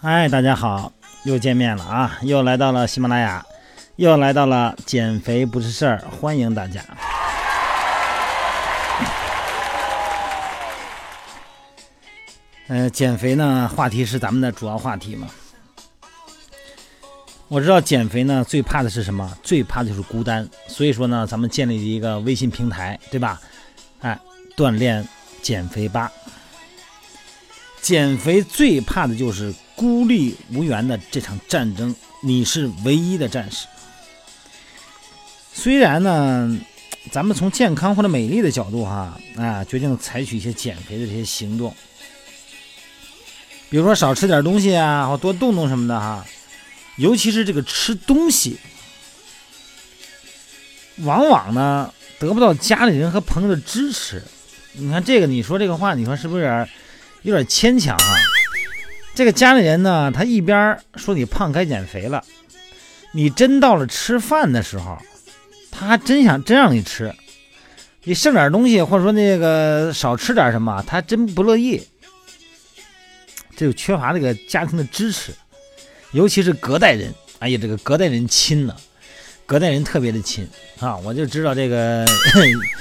嗨，大家好，又见面了啊！又来到了喜马拉雅，又来到了减肥不是事儿，欢迎大家。呃，减肥呢，话题是咱们的主要话题嘛。我知道减肥呢，最怕的是什么？最怕的就是孤单。所以说呢，咱们建立一个微信平台，对吧？哎，锻炼减肥吧。减肥最怕的就是孤立无援的这场战争，你是唯一的战士。虽然呢，咱们从健康或者美丽的角度哈啊，决定采取一些减肥的这些行动，比如说少吃点东西啊，或多动动什么的哈。尤其是这个吃东西，往往呢得不到家里人和朋友的支持。你看这个，你说这个话，你说是不是有点有点牵强啊？这个家里人呢，他一边说你胖该减肥了，你真到了吃饭的时候，他还真想真让你吃。你剩点东西，或者说那个少吃点什么，他真不乐意。这就缺乏这个家庭的支持。尤其是隔代人，哎呀，这个隔代人亲呢，隔代人特别的亲啊！我就知道这个，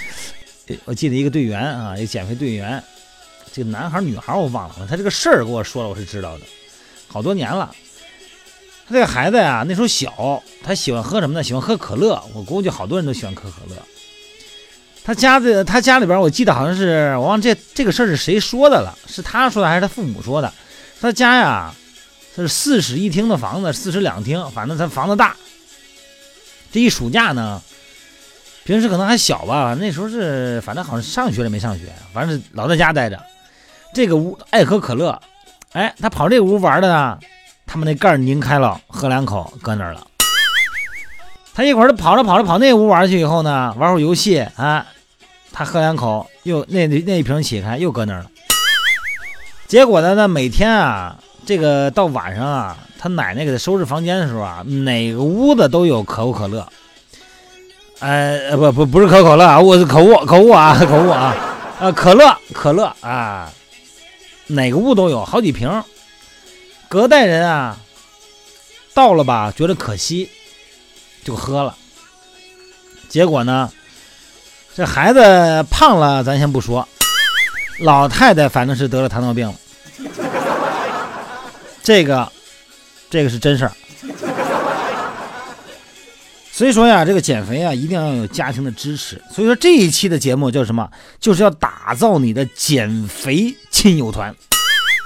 我记得一个队员啊，一个减肥队员，这个男孩女孩我忘了，他这个事儿给我说了，我是知道的，好多年了。他这个孩子呀，那时候小，他喜欢喝什么呢？喜欢喝可乐。我估计好多人都喜欢喝可乐。他家的他家里边，我记得好像是我忘这这个事儿是谁说的了？是他说的还是他父母说的？他家呀。这是四室一厅的房子，四室两厅，反正他房子大。这一暑假呢，平时可能还小吧，那时候是反正好像上学了没上学，反正是老在家待着。这个屋爱喝可乐，哎，他跑这个屋玩的呢，他们那盖拧开了，喝两口搁那儿了。他一会儿跑着跑着跑那屋玩去以后呢，玩会儿游戏啊，他喝两口又那那一瓶起开又搁那儿了。结果呢，那每天啊。这个到晚上啊，他奶奶给他收拾房间的时候啊，哪个屋子都有可口可乐。呃，不不不是可口可乐啊，我是可恶可恶啊可恶啊，呃可乐可乐啊，哪个屋都有好几瓶。隔代人啊，到了吧，觉得可惜，就喝了。结果呢，这孩子胖了，咱先不说，老太太反正是得了糖尿病了。这个，这个是真事儿。所以说呀，这个减肥啊，一定要有家庭的支持。所以说这一期的节目叫什么？就是要打造你的减肥亲友团。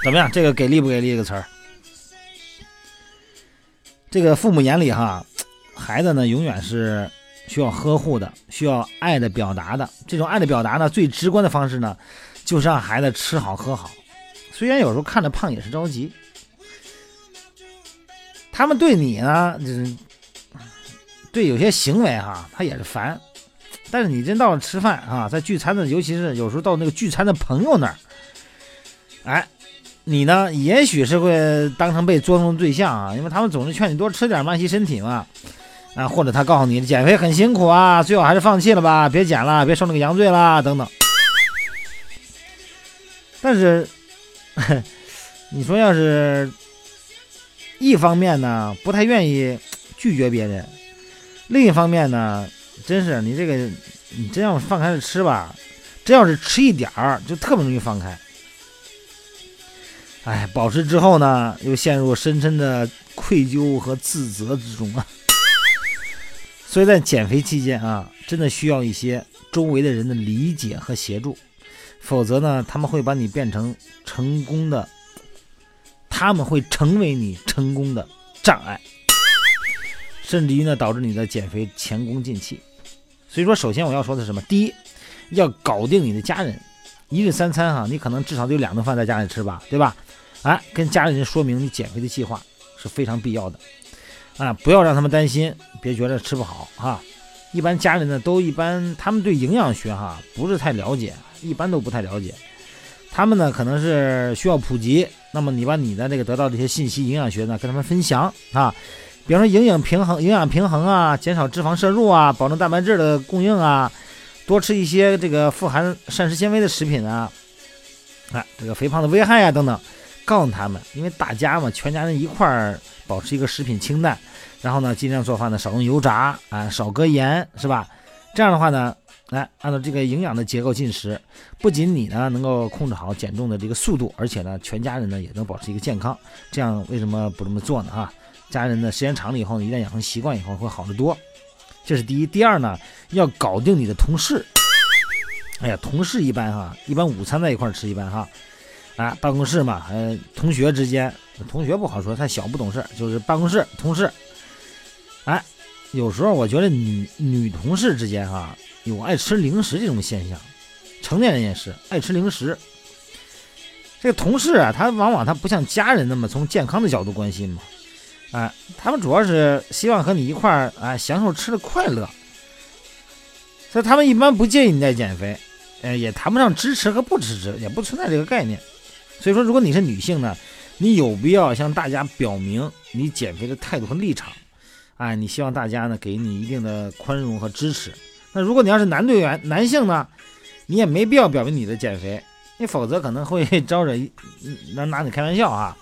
怎么样？这个给力不给力？这个词儿。这个父母眼里哈，孩子呢永远是需要呵护的，需要爱的表达的。这种爱的表达呢，最直观的方式呢，就是让孩子吃好喝好。虽然有时候看着胖也是着急。他们对你呢，就是对有些行为哈，他也是烦。但是你真到了吃饭啊，在聚餐的，尤其是有时候到那个聚餐的朋友那儿，哎，你呢，也许是会当成被捉弄的对象啊，因为他们总是劝你多吃点，慢些身体嘛。啊，或者他告诉你减肥很辛苦啊，最好还是放弃了吧，别减了，别受那个羊罪啦，等等。但是，你说要是。一方面呢，不太愿意拒绝别人；另一方面呢，真是你这个，你真要放开了吃吧，真要是吃一点儿，就特别容易放开。哎，保持之后呢，又陷入深深的愧疚和自责之中啊。所以在减肥期间啊，真的需要一些周围的人的理解和协助，否则呢，他们会把你变成成功的。他们会成为你成功的障碍，甚至于呢导致你的减肥前功尽弃。所以说，首先我要说的是什么？第一，要搞定你的家人，一日三餐哈，你可能至少得有两顿饭在家里吃吧，对吧？哎，跟家里人说明你减肥的计划是非常必要的啊，不要让他们担心，别觉得吃不好哈。一般家人呢都一般，他们对营养学哈不是太了解，一般都不太了解。他们呢可能是需要普及，那么你把你的这个得到这些信息、营养学呢跟他们分享啊，比方说营养平衡、营养平衡啊，减少脂肪摄入啊，保证蛋白质的供应啊，多吃一些这个富含膳食纤维的食品啊，啊，这个肥胖的危害啊等等，告诉他们，因为大家嘛，全家人一块儿保持一个食品清淡，然后呢，尽量做饭呢少用油炸啊，少搁盐，是吧？这样的话呢，来按照这个营养的结构进食，不仅你呢能够控制好减重的这个速度，而且呢，全家人呢也能保持一个健康。这样为什么不这么做呢？哈，家人呢时间长了以后呢，一旦养成习惯以后会好得多。这是第一，第二呢，要搞定你的同事。哎呀，同事一般哈，一般午餐在一块儿吃，一般哈，啊，办公室嘛，呃，同学之间，同学不好说，太小不懂事，就是办公室同事。哎，有时候我觉得女女同事之间哈，有爱吃零食这种现象，成年人也是爱吃零食。这个同事啊，他往往他不像家人那么从健康的角度关心嘛。哎，他们主要是希望和你一块儿哎享受吃的快乐，所以他们一般不建议你再减肥，呃，也谈不上支持和不支持，也不存在这个概念。所以说，如果你是女性呢，你有必要向大家表明你减肥的态度和立场，哎，你希望大家呢给你一定的宽容和支持。那如果你要是男队员，男性呢，你也没必要表明你的减肥，你否则可能会招惹拿拿你开玩笑啊。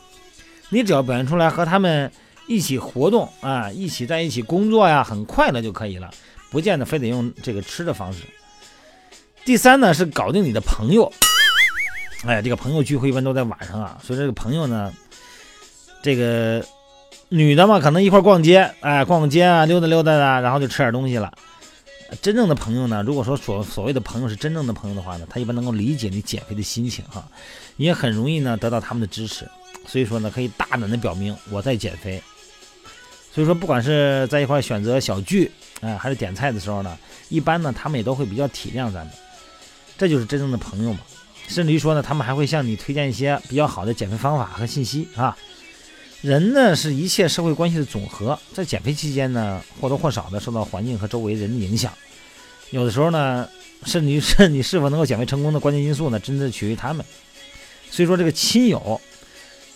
你只要表现出来和他们。一起活动啊，一起在一起工作呀，很快乐就可以了，不见得非得用这个吃的方式。第三呢是搞定你的朋友，哎，这个朋友聚会一般都在晚上啊，所以这个朋友呢，这个女的嘛，可能一块逛街，哎，逛逛街啊，溜达溜达的，然后就吃点东西了。真正的朋友呢，如果说所所谓的朋友是真正的朋友的话呢，他一般能够理解你减肥的心情哈，也很容易呢得到他们的支持，所以说呢，可以大胆的表明我在减肥。所以说，不管是在一块选择小聚，哎，还是点菜的时候呢，一般呢，他们也都会比较体谅咱们，这就是真正的朋友嘛。甚至于说呢，他们还会向你推荐一些比较好的减肥方法和信息啊。人呢，是一切社会关系的总和，在减肥期间呢，或多或少的受到环境和周围人的影响。有的时候呢，甚至于是你是否能够减肥成功的关键因素呢，真的取决于他们。所以说，这个亲友。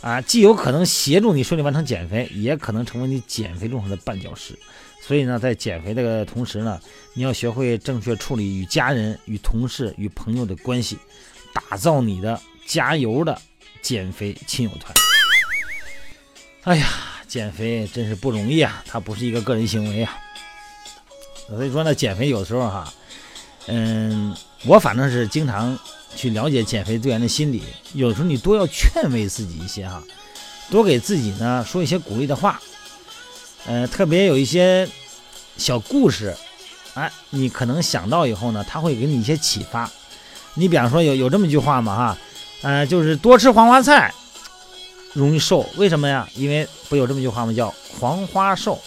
啊，既有可能协助你顺利完成减肥，也可能成为你减肥路上的绊脚石。所以呢，在减肥的同时呢，你要学会正确处理与家人、与同事、与朋友的关系，打造你的加油的减肥亲友团。哎呀，减肥真是不容易啊，它不是一个个人行为啊。所以说呢，减肥有时候哈，嗯，我反正是经常。去了解减肥队员的心理，有时候你多要劝慰自己一些哈，多给自己呢说一些鼓励的话，呃，特别有一些小故事，哎，你可能想到以后呢，他会给你一些启发。你比方说有有这么一句话嘛哈，呃，就是多吃黄花菜容易瘦，为什么呀？因为不有这么一句话吗？叫黄花瘦，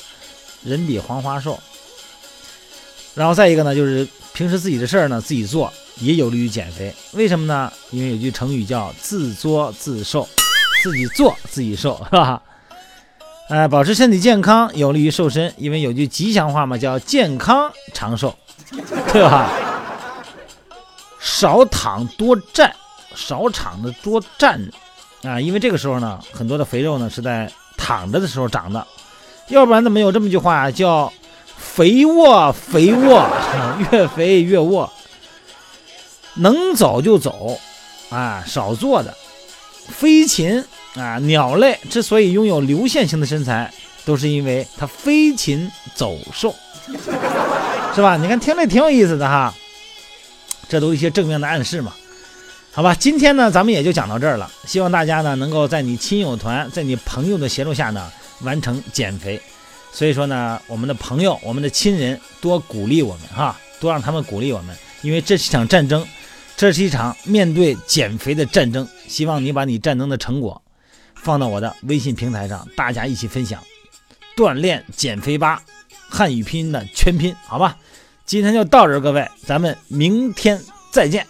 人比黄花瘦。然后再一个呢，就是平时自己的事儿呢自己做。也有利于减肥，为什么呢？因为有句成语叫“自作自受”，自己做自己受，是吧？呃，保持身体健康有利于瘦身，因为有句吉祥话嘛，叫“健康长寿”，对吧？少躺多站，少躺的多站着啊，因为这个时候呢，很多的肥肉呢是在躺着的时候长的，要不然怎么有这么句话叫“肥沃肥沃，越肥越沃”。能走就走，啊，少坐的。飞禽啊，鸟类之所以拥有流线型的身材，都是因为它飞禽走兽，是吧？你看听着挺有意思的哈，这都一些正面的暗示嘛。好吧，今天呢，咱们也就讲到这儿了。希望大家呢，能够在你亲友团、在你朋友的协助下呢，完成减肥。所以说呢，我们的朋友、我们的亲人多鼓励我们哈，多让他们鼓励我们，因为这是一场战争。这是一场面对减肥的战争，希望你把你战争的成果放到我的微信平台上，大家一起分享。锻炼减肥吧，汉语拼音的全拼，好吧？今天就到这，各位，咱们明天再见。